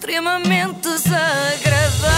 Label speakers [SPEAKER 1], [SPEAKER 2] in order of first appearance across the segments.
[SPEAKER 1] extremamente desagradável.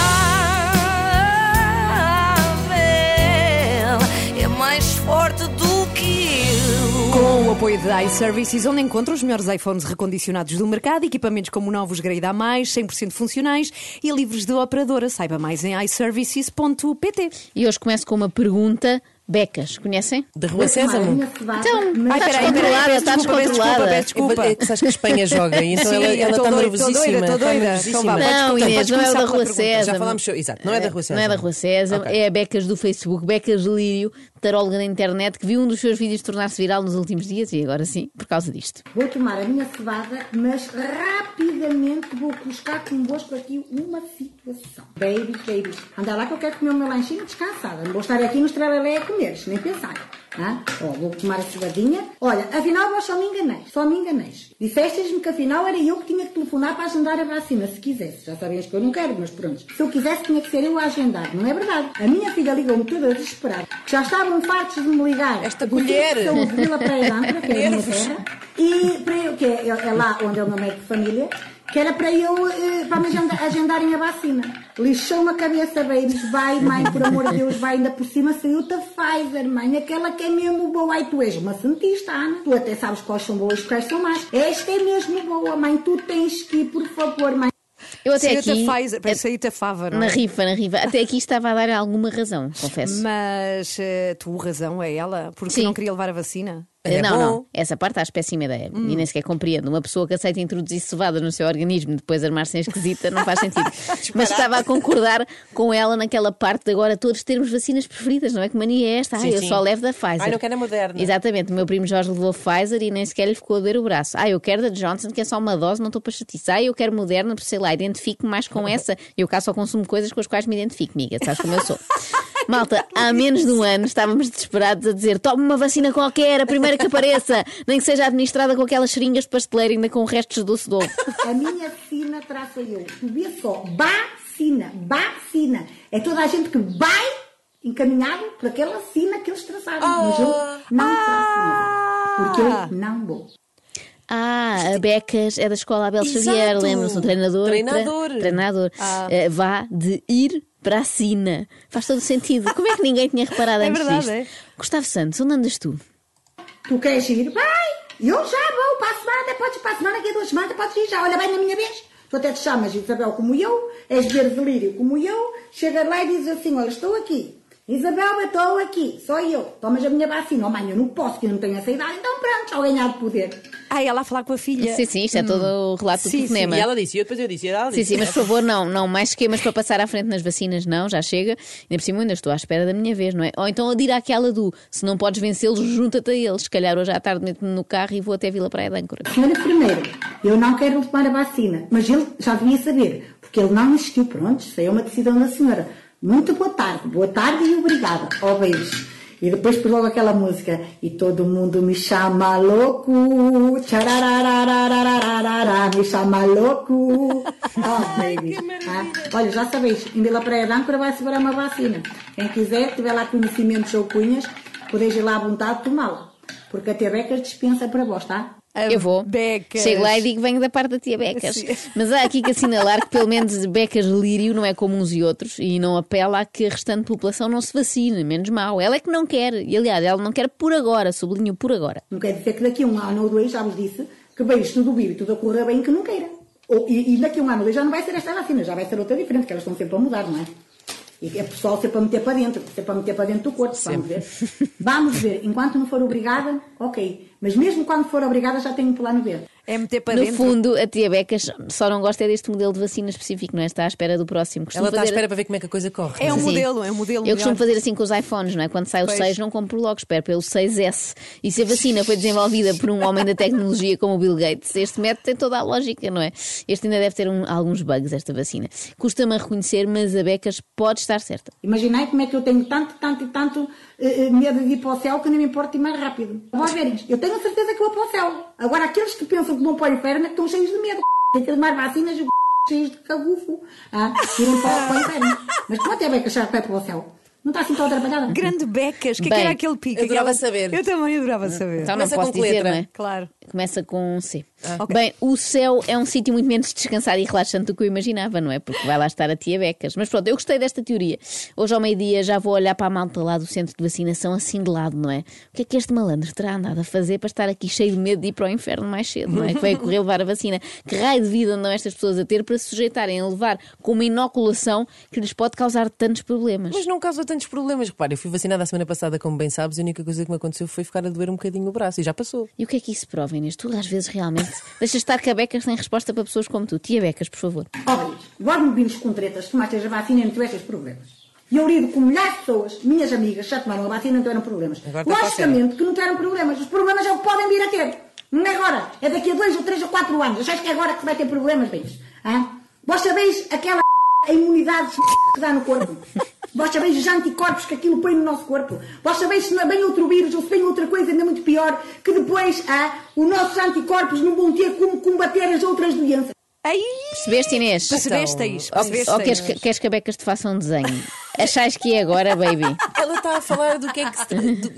[SPEAKER 1] É mais forte do que eu.
[SPEAKER 2] Com o apoio da iServices, onde encontra os melhores iPhones recondicionados do mercado, equipamentos como novos grade A+, 100% funcionais e livres de operadora. Saiba mais em iServices.pt.
[SPEAKER 3] E hoje começo com uma pergunta. Becas, conhecem?
[SPEAKER 4] Da Rua Sésamo?
[SPEAKER 3] Então,
[SPEAKER 2] Ai, peraí, peraí,
[SPEAKER 3] está descontrolada.
[SPEAKER 2] desculpa, peço desculpa.
[SPEAKER 4] É que sabes que a Espanha joga então
[SPEAKER 2] Sim,
[SPEAKER 4] ela, está nervosíssima.
[SPEAKER 2] tô doida,
[SPEAKER 4] Está
[SPEAKER 2] doida.
[SPEAKER 4] nervosíssima.
[SPEAKER 2] Então
[SPEAKER 3] Não, Inês, não é da Rua. Sésamo.
[SPEAKER 4] Já falámos, sobre- exato, não é da Rua Sésamo.
[SPEAKER 3] Não é da Rua César,
[SPEAKER 4] Ok.
[SPEAKER 3] é a Becas do Facebook, Becas Lírio, taróloga da internet, que viu um dos seus vídeos tornar-se viral nos últimos dias e agora sim, por causa disto.
[SPEAKER 5] Vou tomar a minha cevada, mas rapidamente vou buscar convosco aqui uma situação. Baby, baby, anda lá que eu quero comer o meu lanchinho descansada. Não vou estar aqui no estrelelé a comer, nem pensar. Tá? Ó, vou tomar a cevadinha. Olha, afinal vós só me enganei, só me enganei. Dissestes-me que afinal era eu que tinha que telefonar para agendar a vacina, se quisesse. Já sabias que eu não quero, mas pronto. Se eu quisesse, tinha que ser eu a agendar. Não é verdade. A minha filha ligou-me toda a desesperar, que já estavam fartos de me ligar.
[SPEAKER 4] Esta colher.
[SPEAKER 5] de Vila que é a minha terra, e para eu, que é, é lá onde é o meu médico de família, que era para eu, eh, para me agenda- agendarem a vacina. Lixou-me a cabeça, babies. Vai, mãe, por amor de Deus, vai ainda por cima. Saiu-te a Pfizer, mãe. Aquela que é mesmo boa. Ai, tu és uma cientista, Ana. Tu até sabes quais são boas e quais são más. Esta é mesmo boa, mãe. Tu tens que ir, por favor, mãe.
[SPEAKER 3] Eu até
[SPEAKER 2] Saiu-te
[SPEAKER 3] aqui,
[SPEAKER 2] a Pfizer, sair-te a fava, não
[SPEAKER 3] na
[SPEAKER 2] é?
[SPEAKER 3] rifa, na rifa, até aqui estava a dar alguma razão, confesso.
[SPEAKER 2] Mas eh, tu razão é ela, porque
[SPEAKER 3] Sim.
[SPEAKER 2] não queria levar a vacina.
[SPEAKER 4] É
[SPEAKER 3] não,
[SPEAKER 4] bom.
[SPEAKER 3] não. Essa parte acho péssima ideia.
[SPEAKER 2] Hum.
[SPEAKER 3] E nem sequer compreendo. Uma pessoa que aceita introduzir cevada no seu organismo e depois armar-se esquisita não faz sentido. Mas estava a concordar com ela naquela parte de agora todos termos vacinas preferidas, não é? Que mania é esta? Ah,
[SPEAKER 4] Sim,
[SPEAKER 3] eu só levo da Pfizer.
[SPEAKER 4] Ai, não quero a Moderna.
[SPEAKER 3] Exatamente. O meu primo Jorge levou Pfizer e nem sequer lhe ficou a doer o braço. Ah, eu quero da Johnson, que é só uma dose, não estou para chatice. Ah, eu quero Moderna, por sei lá, identifico-me mais com essa. Eu cá só consumo coisas com as quais me identifico, amiga. Sabes como eu sou. Malta, há menos de um ano estávamos desesperados a dizer tome uma vacina qualquer, a primeira que apareça, nem que seja administrada com aquelas seringas de pasteleira ainda com restos de doce de ovo.
[SPEAKER 5] A minha vacina traço eu. Tu vê só. Vacina. Vacina. É toda a gente que vai encaminhado por aquela vacina que eles traçaram. Mas eu não traço nada. Porque eu não vou.
[SPEAKER 3] Ah, a Becas é da escola Abel
[SPEAKER 4] Exato.
[SPEAKER 3] Xavier, lembra-se, o treinador.
[SPEAKER 4] Treinador.
[SPEAKER 3] Tre- treinador.
[SPEAKER 2] Ah.
[SPEAKER 3] Eh, vá de ir para a Sina. Faz todo sentido. Como é que ninguém tinha reparado
[SPEAKER 2] É
[SPEAKER 3] antes
[SPEAKER 2] verdade,
[SPEAKER 3] disto?
[SPEAKER 2] é.
[SPEAKER 3] Gustavo Santos, onde andas tu?
[SPEAKER 5] Tu queres ir? Vai! Eu já vou para a semana, até podes ir para a semana, daqui a duas semanas, podes ir já. Olha, vai na minha vez. Tu até te chamas Isabel como eu, és verde lírio como eu, chega lá e diz assim, olha, estou aqui. Isabel, eu estou aqui, só eu. Tomas a minha vacina. Oh, mãe, eu não posso, que eu não tenho essa idade. Então ao ganhar de poder.
[SPEAKER 2] Ah, ela a falar com a filha.
[SPEAKER 3] Sim, sim, isto é todo o relato
[SPEAKER 2] Sim,
[SPEAKER 3] do
[SPEAKER 2] sim,
[SPEAKER 3] telefonema.
[SPEAKER 4] E ela disse, e eu depois eu disse, e ela
[SPEAKER 3] Sim,
[SPEAKER 4] disse.
[SPEAKER 3] sim, mas por favor, não, não, mais esquemas para passar à frente nas vacinas, não, já chega. Ainda por cima, ainda estou à espera da minha vez, não é? Ou então a dir àquela do se não podes vencê-los, junta-te a eles. Se calhar hoje à tarde meto-me no carro e vou até Vila Praia de Âncora.
[SPEAKER 5] Senhor enfermeiro, eu não quero tomar a vacina, mas ele já devia saber, porque ele não insistiu. Pronto, isso aí é uma decisão da senhora. Muito boa tarde, boa tarde e obrigada. Ó, beijos. E depois pôs logo aquela música. E todo mundo me chama louco. Me chama louco. Oh, baby. Ah, olha, já sabes, em Vila Praia de Âncora vai segurar uma vacina. Quem quiser, tiver lá conhecimentos ou cunhas, podeis ir lá à vontade tomá-la. Porque a Terrecas dispensa para vós, tá?
[SPEAKER 2] A
[SPEAKER 3] Eu vou.
[SPEAKER 2] Becas.
[SPEAKER 3] Chego lá e digo venho da parte da tia Becas.
[SPEAKER 2] Sim.
[SPEAKER 3] Mas há aqui que assinalar que pelo menos Becas Lírio não é como uns e outros e não apela a que a restante população não se vacine, menos mal. Ela é que não quer. E aliás, ela não quer por agora, sublinho por agora.
[SPEAKER 5] Não quer dizer que daqui a um ano ou dois, já vos disse, que vejo tudo vivo e tudo a correr bem que não queira. Ou, e, e daqui a um ano ou dois já não vai ser esta vacina, já vai ser outra diferente, que elas estão sempre a mudar, não é? E é pessoal sempre a meter para dentro, sempre a meter para dentro do corpo, vamos ver. Vamos ver, enquanto não for obrigada, ok. Mas mesmo quando for obrigada, já tenho um plano B.
[SPEAKER 2] É meter para
[SPEAKER 3] no
[SPEAKER 2] dentro.
[SPEAKER 3] fundo, a tia Becas só não gosta é deste modelo de vacina específico, não é? Está à espera do próximo. Costumo
[SPEAKER 4] Ela está à
[SPEAKER 3] fazer-
[SPEAKER 4] espera para ver como é que a coisa corre.
[SPEAKER 2] É um
[SPEAKER 3] Sim.
[SPEAKER 2] modelo, é um modelo
[SPEAKER 3] Eu costumo
[SPEAKER 2] melhor.
[SPEAKER 3] fazer assim com os iPhones, não é? Quando sai o
[SPEAKER 2] Pois.
[SPEAKER 3] 6, não compro logo, espero pelo 6S. E se a vacina foi desenvolvida por um homem da tecnologia como o Bill Gates, este método tem toda a lógica, não é? Este ainda deve ter um- alguns bugs, esta vacina. Custa-me a reconhecer, mas a Becas pode estar certa.
[SPEAKER 5] Imaginei como é que eu tenho tanto, tanto e tanto eh, eh, medo de ir para o céu que nem me importa ir mais rápido. Vamos ver, eu tenho a certeza que vou para o céu. Agora, aqueles que pensam que vão para o inferno é que estão cheios de medo. Tem que tomar vacinas e cheios de cagufo. Ah, irem para, para o inferno. Mas pronto, é bem que achar que vai para o céu. Não está assim tão atrapalhada?
[SPEAKER 2] Grande becas, o que, é que era aquele pico?
[SPEAKER 4] eu adorava
[SPEAKER 2] Aquela-
[SPEAKER 4] saber.
[SPEAKER 2] Eu também adorava saber.
[SPEAKER 3] Então não
[SPEAKER 4] Começa
[SPEAKER 3] posso dizer,
[SPEAKER 4] letra?
[SPEAKER 3] não é?
[SPEAKER 2] Claro.
[SPEAKER 3] Começa com um C.
[SPEAKER 2] Ah, Ok.
[SPEAKER 3] Bem, o céu é um sítio muito menos descansado e relaxante do que eu imaginava, não é? Porque vai lá estar a tia Becas. Mas pronto, eu gostei desta teoria. Hoje ao meio-dia já vou olhar para a malta lá do centro de vacinação assim de lado, não é? O que é que este malandro terá andado a fazer para estar aqui cheio de medo de ir para o inferno mais cedo, não é? Que vai correr levar a vacina. Que raio de vida andam estas pessoas a ter para se sujeitarem a levar com uma inoculação que lhes pode causar tantos problemas?
[SPEAKER 4] Mas não causa tantos problemas. Repara, eu fui vacinada a semana passada, como bem sabes, e a única coisa que me aconteceu foi ficar a doer um bocadinho o braço e já passou.
[SPEAKER 3] E o que é que isso prova, Inês? Tu às vezes realmente deixas estar que a Becas tem resposta para pessoas como tu. Tia Becas, por favor.
[SPEAKER 5] Agora me vimos com tretas, tomaste a vacina e não tiveste problemas. E eu lido com milhares de pessoas, minhas amigas, já tomaram a vacina e não tiveram problemas.
[SPEAKER 4] Agora
[SPEAKER 5] Logicamente que não tiveram problemas. Os problemas é o que podem vir a ter. Não é agora. É daqui a dois ou três ou quatro anos. Achas que é agora que vai ter problemas, bens? Hã? Vós sabeis aquela a imunidade que dá no corpo? Vós sabeis os anticorpos que aquilo põe no nosso corpo? Vós sabeis se não é bem outro vírus ou se vem outra coisa ainda muito pior, que depois hã, os nossos anticorpos não vão ter como combater as outras doenças?
[SPEAKER 2] Ai,
[SPEAKER 3] Percebeste, Inês?
[SPEAKER 2] percebeste isso?
[SPEAKER 3] Ou,
[SPEAKER 2] Percebeste
[SPEAKER 3] ou queres,
[SPEAKER 2] isso?
[SPEAKER 3] que, queres que a Becas te faça um desenho? Achais que é agora, baby?
[SPEAKER 4] Ela está a falar do que é que, se- do,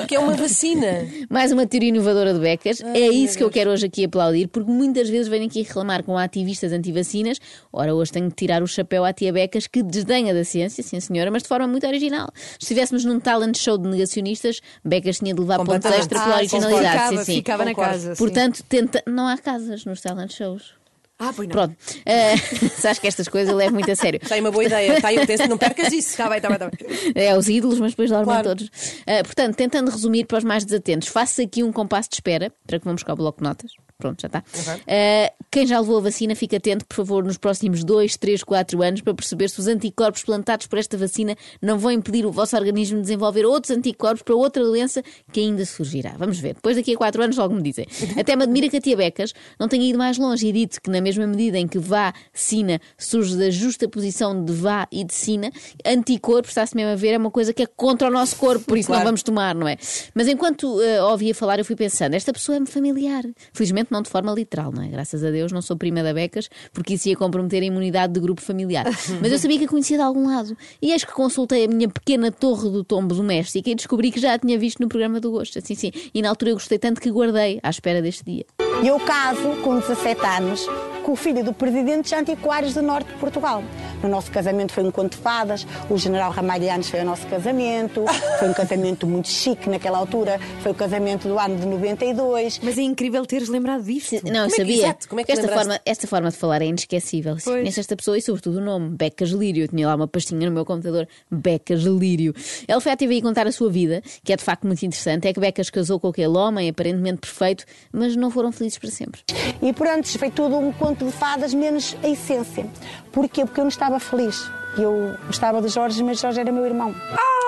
[SPEAKER 4] do que é uma vacina.
[SPEAKER 3] Mais uma teoria inovadora de Becas. é isso que eu quero hoje aqui aplaudir, porque muitas vezes vêm aqui reclamar com ativistas antivacinas. Ora, hoje tenho de tirar o chapéu à tia Becas, que desdenha da ciência, sim senhora, mas de forma muito original. Se estivéssemos num talent show de negacionistas, Becas tinha de levar pontos extra pela
[SPEAKER 2] Ah,
[SPEAKER 3] originalidade.
[SPEAKER 2] ficava,
[SPEAKER 3] sim, sim.
[SPEAKER 2] ficava na casa. sim.
[SPEAKER 3] Portanto, tenta... não há casas nos talent shows.
[SPEAKER 2] Ah, pois não.
[SPEAKER 3] Pronto. Eh, sabes que estas coisas eu levo muito a sério.
[SPEAKER 4] Está aí uma boa ideia. Está aí o texto, não percas isso.
[SPEAKER 2] Está bem, está bem, está bem.
[SPEAKER 3] É, os ídolos, mas depois dormem
[SPEAKER 4] Claro.
[SPEAKER 3] todos. Ah, portanto, tentando resumir para os mais desatentos, faça aqui um compasso de espera para que vamos buscar o bloco de notas. Pronto, já está. Ah, quem já levou a vacina, fica atento, por favor, nos próximos 2, 3, 4 anos para perceber se os anticorpos plantados por esta vacina não vão impedir o vosso organismo de desenvolver outros anticorpos para outra doença que ainda surgirá. Vamos ver. Depois daqui a 4 anos logo me dizem. Até me admira que a tia Becas não tenha ido mais longe e dito que na mesma medida em que vacina surge da justa posição de vá e de sina, anticorpos, está-se mesmo a ver, é uma coisa que é contra o nosso corpo, por isso
[SPEAKER 4] Claro.
[SPEAKER 3] não vamos tomar, não é? Mas enquanto eh, ouvia falar, eu fui pensando, esta pessoa é-me familiar. Felizmente não de forma literal, não é? Graças a Deus não sou prima da Becas, porque isso ia comprometer a imunidade de grupo familiar. Mas eu sabia que a conhecia de algum lado. E eis que consultei a minha pequena torre do tombo doméstica e descobri que já a tinha visto no programa do Gosto. Assim, sim. E na altura eu gostei tanto que guardei à espera deste dia.
[SPEAKER 6] E eu caso com 17 anos com o filho do presidente dos antiquários do norte de Portugal. No nosso casamento foi um conto de fadas, o general Ramalhianos foi o nosso casamento, foi um casamento muito chique naquela altura, foi o casamento do ano de 92.
[SPEAKER 2] Mas é incrível teres lembrado disto.
[SPEAKER 3] Não, eu
[SPEAKER 4] é
[SPEAKER 3] sabia.
[SPEAKER 4] exato, como é que
[SPEAKER 3] esta,
[SPEAKER 4] lembraste?
[SPEAKER 3] forma, esta forma de falar é inesquecível.
[SPEAKER 2] Pois.
[SPEAKER 3] Conheço esta pessoa e, sobretudo, o nome, Becas Lírio. Eu tinha lá uma pastinha no meu computador, Becas Lírio. Ela foi à TV contar a sua vida, que é de facto muito interessante. É que Becas casou com aquele homem, aparentemente perfeito, mas não foram felizes para sempre.
[SPEAKER 6] E por antes foi tudo um conto de fadas, menos a essência. Porquê? Porque eu não estava feliz. Eu gostava de Jorge, mas Jorge era meu irmão.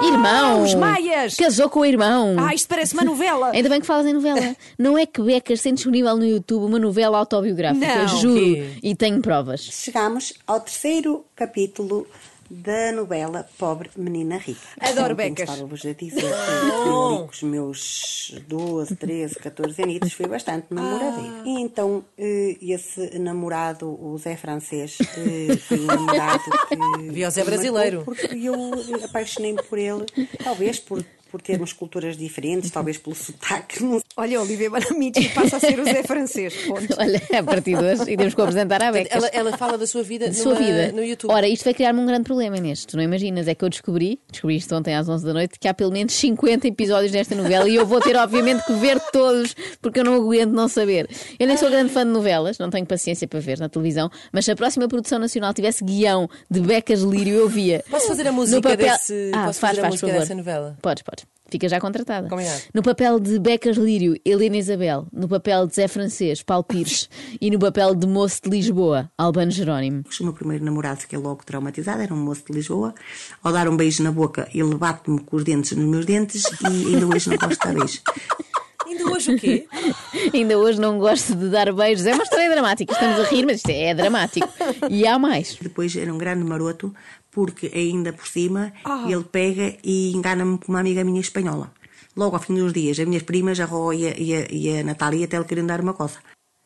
[SPEAKER 3] irmão!
[SPEAKER 2] os Maias!
[SPEAKER 3] Casou com o irmão!
[SPEAKER 2] Ah, isto parece uma novela.
[SPEAKER 3] Ainda bem que falas em novela. Não é que Becas tem disponível no YouTube uma novela autobiográfica,
[SPEAKER 2] Não.
[SPEAKER 3] juro.
[SPEAKER 4] quê?
[SPEAKER 3] E tenho provas.
[SPEAKER 7] Chegamos ao terceiro capítulo da novela Pobre Menina Rica.
[SPEAKER 2] Adoro
[SPEAKER 7] Como
[SPEAKER 2] becas.
[SPEAKER 7] Estava-vos a dizer que os meus 12, 13, 14 anos, fui bastante namoradeira. E então eh, esse namorado, o Zé Francês, eh, foi um namorado que.
[SPEAKER 4] Havia o Zé brasileiro.
[SPEAKER 7] Porque eu apaixonei-me por ele, talvez por, por termos culturas diferentes, talvez pelo sotaque, não
[SPEAKER 2] Olha, Olivia Banamici passa a ser o Zé francês. Ponto.
[SPEAKER 3] Olha, a partir de hoje, e temos que apresentar à Becas.
[SPEAKER 4] Ela, ela fala da sua vida,
[SPEAKER 3] de sua
[SPEAKER 4] numa-
[SPEAKER 3] vida.
[SPEAKER 4] no YouTube.
[SPEAKER 3] Ora, isto vai criar-me um grande problema, Inês. Tu não imaginas, é que eu descobri, descobri isto ontem às 11 da noite, que há pelo menos 50 episódios desta novela e eu vou ter, obviamente, que ver todos, porque eu não aguento não saber. Eu nem sou grande fã de novelas, não tenho paciência para ver na televisão, mas se a próxima produção nacional tivesse guião de Becas Lírio, eu via.
[SPEAKER 4] Posso fazer a
[SPEAKER 3] No
[SPEAKER 4] música
[SPEAKER 3] papel-
[SPEAKER 4] desse-
[SPEAKER 3] Ah,
[SPEAKER 4] posso
[SPEAKER 3] faz,
[SPEAKER 4] fazer a
[SPEAKER 3] faz,
[SPEAKER 4] música dessa novela?
[SPEAKER 3] Podes, podes. Fica já contratada.
[SPEAKER 4] Combinado.
[SPEAKER 3] No papel de Becas Lírio, Helena Isabel. No papel de Zé Francês, Paulo Pires. e no papel de Moço de Lisboa, Albano Jerónimo.
[SPEAKER 7] O meu primeiro namorado fiquei logo traumatizado, era um moço de Lisboa. Ao dar um beijo na boca, ele bate-me com os dentes nos meus dentes e ainda hoje não gosto de dar beijo.
[SPEAKER 4] Ainda hoje o quê?
[SPEAKER 3] Ainda hoje não gosto de dar beijos. É uma história dramática. Estamos a rir, mas isto é dramático. E há mais.
[SPEAKER 7] Depois era um grande maroto, porque ainda por cima ele pega e engana-me com uma amiga minha espanhola. Logo ao fim dos dias, as minhas primas, a Ró e a, e a, e a Natália, até lhe queriam dar uma coça.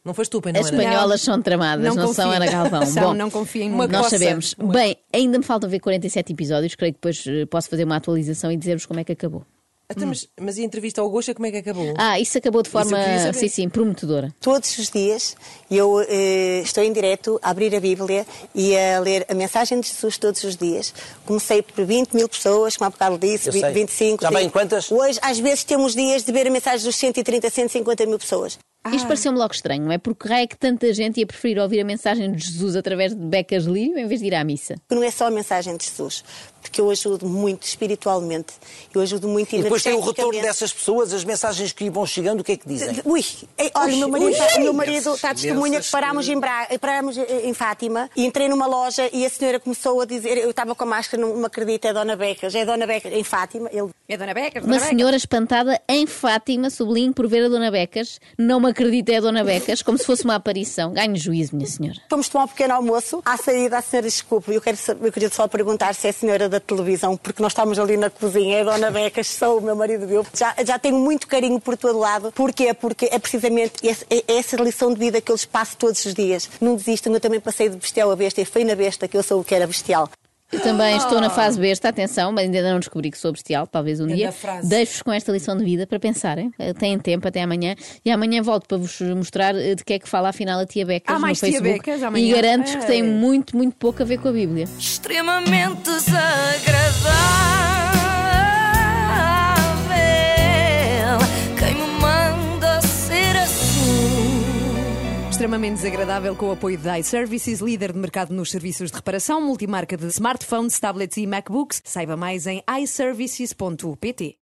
[SPEAKER 4] Não foste tu, pai, não
[SPEAKER 3] As espanholas são tramadas, não,
[SPEAKER 2] Não
[SPEAKER 3] são. Ana Galvão.
[SPEAKER 2] São,
[SPEAKER 3] Bom,
[SPEAKER 2] não confiem
[SPEAKER 4] uma
[SPEAKER 2] muito.
[SPEAKER 3] Nós
[SPEAKER 4] Coça.
[SPEAKER 3] sabemos. Bem, ainda me faltam ver 47 episódios. Creio que depois eh, posso fazer uma atualização e dizer-vos como é que acabou.
[SPEAKER 4] Até, mas, mas e a entrevista ao Gosta, como é que acabou?
[SPEAKER 3] Ah, isso acabou de forma, sim, sim, prometedora.
[SPEAKER 5] Todos os dias eu eh, estou em direto a abrir a Bíblia e a ler a mensagem de Jesus todos os dias. Comecei por 20 mil pessoas, como há bocado disse,
[SPEAKER 8] Eu sei.
[SPEAKER 5] 25.
[SPEAKER 8] Já vai
[SPEAKER 5] sim.
[SPEAKER 8] em quantas?
[SPEAKER 5] Hoje, às vezes, temos dias de ver a mensagem dos 130, 150 mil pessoas.
[SPEAKER 3] Isto pareceu-me logo estranho, não é? Porque raio é que tanta gente ia preferir ouvir a mensagem de Jesus através de becas lírio em vez de ir à missa.
[SPEAKER 5] Que não é só a mensagem de Jesus, porque eu ajudo muito espiritualmente, eu ajudo muito
[SPEAKER 8] E depois tem o retorno dessas pessoas, as mensagens que vão chegando, o que é que dizem?
[SPEAKER 5] Ui, ei, olha, o meu marido,
[SPEAKER 8] ui,
[SPEAKER 5] está- meu marido está a testemunha que parámos, em, Bra... parámos em Fátima e entrei numa loja e a senhora começou a dizer, eu estava com a máscara, não me acredito, é Dona Becas, é Dona Becas, em Fátima. Ele...
[SPEAKER 2] É Dona Becas,
[SPEAKER 3] Uma
[SPEAKER 2] Dona Becas.
[SPEAKER 3] senhora espantada em Fátima, sublinho por ver a Dona Becas, não me acredita é a Dona Becas, como se fosse uma aparição. Ganhe juízo, minha senhora.
[SPEAKER 5] Fomos tomar um pequeno almoço. À saída, a senhora, desculpe, eu, quero, eu queria só perguntar se é a senhora da televisão, porque nós estamos ali na cozinha, é a Dona Becas, sou o meu marido viu. Já, já tenho muito carinho por todo lado. Porquê? Porque é precisamente esse- é essa lição de vida que eu lhes passo todos os dias. Não desistam, eu também passei de bestial a besta e foi na besta que eu sou o que era bestial.
[SPEAKER 3] Eu também estou na fase besta, atenção, mas ainda não descobri que sou bestial, talvez um dia. Deixo-vos com esta lição de vida para pensarem. Eh, Têm tempo até amanhã. E amanhã volto para vos mostrar eh, de que é que fala afinal a tia Becas
[SPEAKER 2] Há
[SPEAKER 3] no
[SPEAKER 2] mais tia
[SPEAKER 3] Facebook.
[SPEAKER 2] Becas amanhã?
[SPEAKER 3] E garanto-vos que tem
[SPEAKER 2] É.
[SPEAKER 3] muito, muito pouco a ver com a Bíblia.
[SPEAKER 9] extremamente desagradável.
[SPEAKER 2] Extremamente desagradável com o apoio da iServices, líder de mercado nos serviços de reparação, multimarca de smartphones, tablets e MacBooks. Saiba mais em iServices.pt.